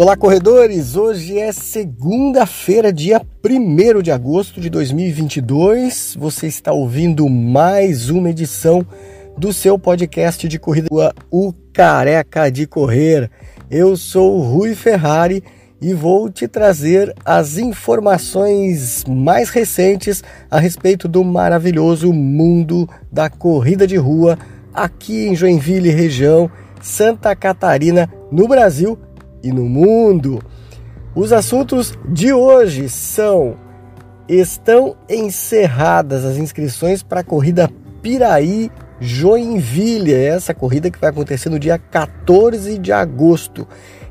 Olá, corredores! Hoje é segunda-feira, dia 1 de agosto de 2022. Você está ouvindo mais uma edição do seu podcast de corrida, O Careca de Correr. Eu sou Rui Ferrari e vou te trazer as informações mais recentes a respeito do maravilhoso mundo da corrida de rua aqui em Joinville, região Santa Catarina, no Brasil e no mundo. Os assuntos de hoje são: estão encerradas as inscrições para a corrida Piraí Joinville, essa corrida que vai acontecer no dia 14 de agosto.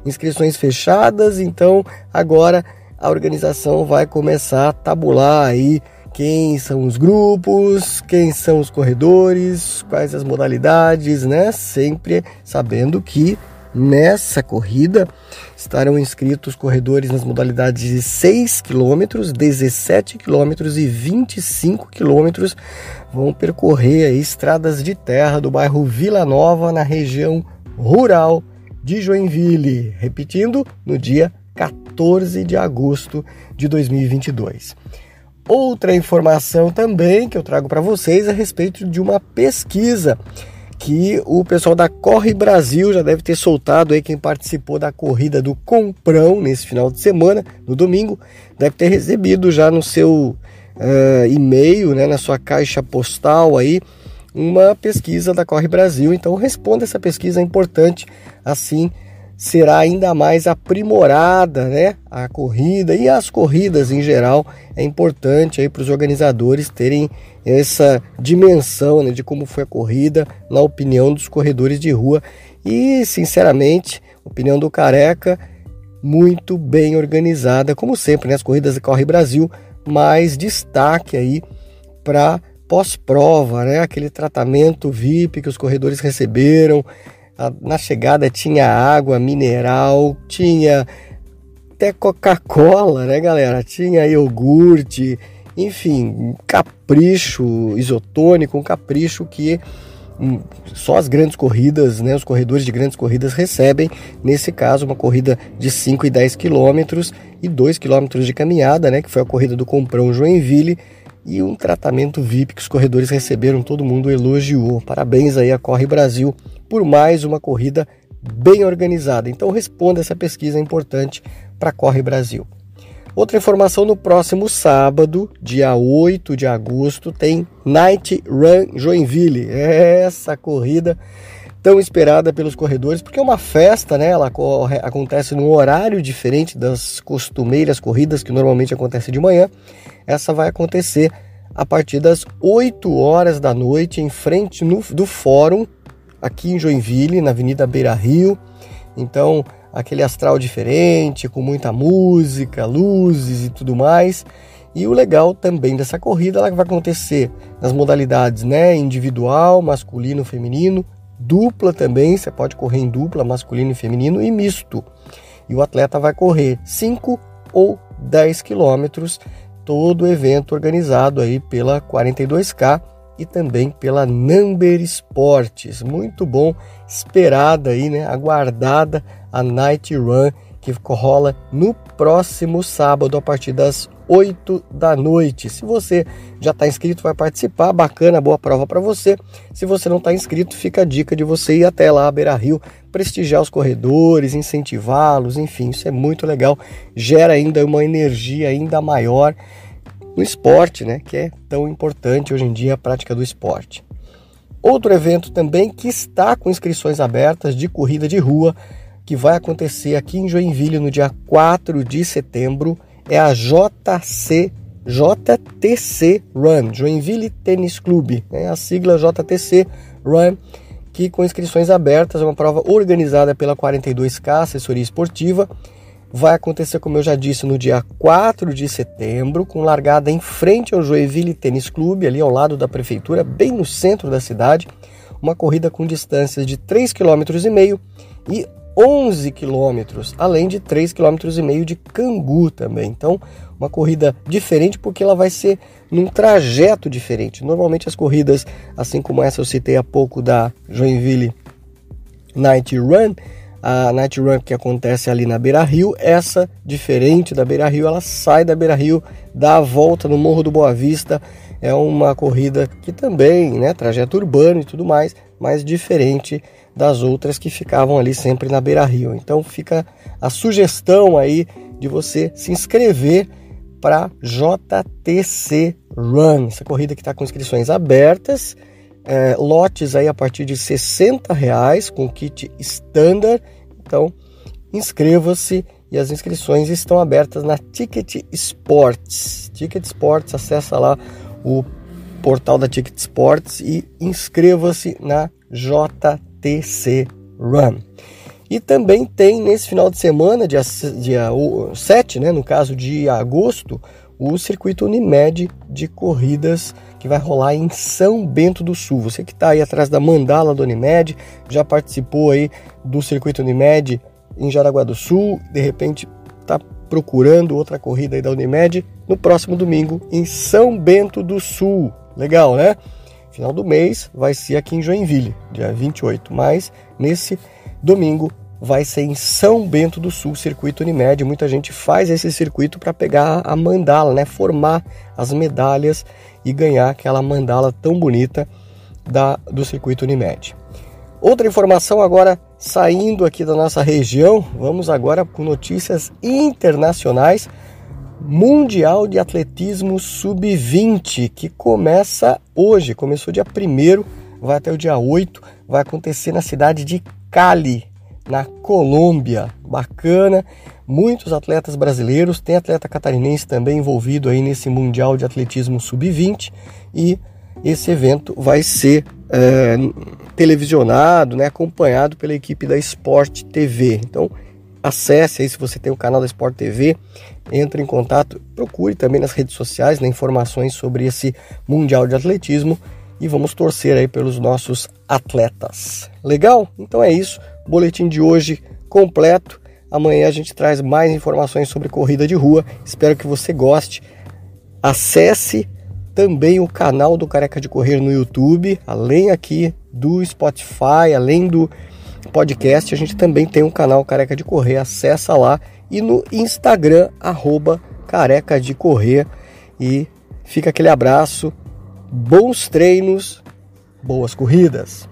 Inscrições fechadas, então agora a organização vai começar a tabular aí quem são os grupos, quem são os corredores, quais as modalidades, né? Sempre sabendo que Nessa corrida estarão inscritos corredores nas modalidades de 6 km, 17 km e 25 km. Vão percorrer estradas de terra do bairro Vila Nova, na região rural de Joinville. Repetindo, no dia 14 de agosto de 2022. Outra informação também que eu trago para vocês é a respeito de uma pesquisa que o pessoal da Corre Brasil já deve ter soltado aí quem participou da corrida do Comprão nesse final de semana, no domingo, deve ter recebido já no seu uh, e-mail, né, na sua caixa postal aí, uma pesquisa da Corre Brasil. Então responda essa pesquisa, é importante assim será ainda mais aprimorada, né? A corrida e as corridas em geral é importante aí para os organizadores terem essa dimensão né, de como foi a corrida, na opinião dos corredores de rua e, sinceramente, opinião do Careca, muito bem organizada, como sempre, né? As corridas da Corre Brasil, mais destaque aí para pós-prova, né? Aquele tratamento VIP que os corredores receberam, na chegada tinha água mineral, tinha até Coca-Cola, né, galera? Tinha iogurte, enfim, um capricho isotônico, um capricho que hum, só as grandes corridas, né, os corredores de grandes corridas recebem, nesse caso, uma corrida de 5 e 10 quilômetros e 2 quilômetros de caminhada, né, que foi a corrida do Comprão Joinville, e um tratamento VIP que os corredores receberam, todo mundo elogiou. Parabéns aí a Corre Brasil por mais uma corrida bem organizada. Então responda essa pesquisa importante para Corre Brasil. Outra informação no próximo sábado, dia 8 de agosto, tem Night Run Joinville. Essa corrida tão esperada pelos corredores, porque é uma festa, né? Ela corre, acontece num horário diferente das costumeiras corridas que normalmente acontece de manhã. Essa vai acontecer a partir das 8 horas da noite em frente no, do fórum aqui em Joinville, na Avenida Beira Rio. Então, aquele astral diferente, com muita música, luzes e tudo mais. E o legal também dessa corrida, ela vai acontecer nas modalidades, né, individual, masculino, feminino, dupla também, você pode correr em dupla, masculino e feminino e misto. E o atleta vai correr 5 ou 10 quilômetros, todo evento organizado aí pela 42K e também pela Number Esportes. Muito bom, esperada aí, né, aguardada a Night Run que rola no próximo sábado a partir das 8 da noite. Se você já está inscrito, vai participar, bacana, boa prova para você. Se você não está inscrito, fica a dica de você ir até lá, Beira Rio, prestigiar os corredores, incentivá-los, enfim, isso é muito legal, gera ainda uma energia ainda maior no esporte, né, que é tão importante hoje em dia a prática do esporte. Outro evento também que está com inscrições abertas de corrida de rua, que vai acontecer aqui em Joinville no dia 4 de setembro, é a JC JTC Run, Joinville Tênis Clube, né? a sigla JTC Run, que com inscrições abertas, é uma prova organizada pela 42K Assessoria Esportiva. Vai acontecer, como eu já disse, no dia 4 de setembro, com largada em frente ao Joinville Tênis Clube, ali ao lado da prefeitura, bem no centro da cidade. Uma corrida com distâncias de 3,5 km e 11 quilômetros, além de 3,5 km de Cangu também. Então, uma corrida diferente porque ela vai ser num trajeto diferente. Normalmente as corridas, assim como essa eu citei há pouco da Joinville Night Run, a Night Run que acontece ali na Beira Rio, essa, diferente da Beira Rio, ela sai da Beira Rio, dá a volta no Morro do Boa Vista. É uma corrida que também, né, trajeto urbano e tudo mais, mas diferente das outras que ficavam ali sempre na Beira Rio. Então fica a sugestão aí de você se inscrever para JTC Run, essa corrida que está com inscrições abertas é, lotes aí a partir de 60 reais com kit standard. Então inscreva-se e as inscrições estão abertas na Ticket Sports. Ticket Sports, acessa lá o portal da Ticket Sports e inscreva-se na JTC Run. E também tem nesse final de semana, dia, dia 7, né, no caso de agosto, o circuito Unimed de corridas que vai rolar em São Bento do Sul. Você que está aí atrás da mandala do Unimed, já participou aí do circuito Unimed em Jaraguá do Sul, de repente está procurando outra corrida aí da Unimed no próximo domingo em São Bento do Sul. Legal, né? Final do mês vai ser aqui em Joinville, dia 28, mas nesse domingo vai ser em São Bento do Sul, circuito Unimed. Muita gente faz esse circuito para pegar a mandala, né? Formar as medalhas e ganhar aquela mandala tão bonita da, do circuito Unimed. Outra informação agora saindo aqui da nossa região, vamos agora com notícias internacionais. Mundial de Atletismo Sub-20, que começa hoje, começou dia 1 vai até o dia 8, vai acontecer na cidade de Cali, na Colômbia. Bacana, muitos atletas brasileiros, tem atleta catarinense também envolvido aí nesse Mundial de Atletismo Sub-20 e esse evento vai ser é, televisionado, né, acompanhado pela equipe da Sport TV. Então acesse aí se você tem o canal da Sport TV, entre em contato, procure também nas redes sociais né, informações sobre esse Mundial de Atletismo e vamos torcer aí pelos nossos atletas. Legal? Então é isso. Boletim de hoje completo. Amanhã a gente traz mais informações sobre corrida de rua. Espero que você goste. Acesse também o canal do Careca de Correr no YouTube, além aqui do Spotify, além do podcast, a gente também tem um canal Careca de Correr. Acessa lá e no Instagram arroba Careca de Correr e fica aquele abraço bons treinos, boas corridas.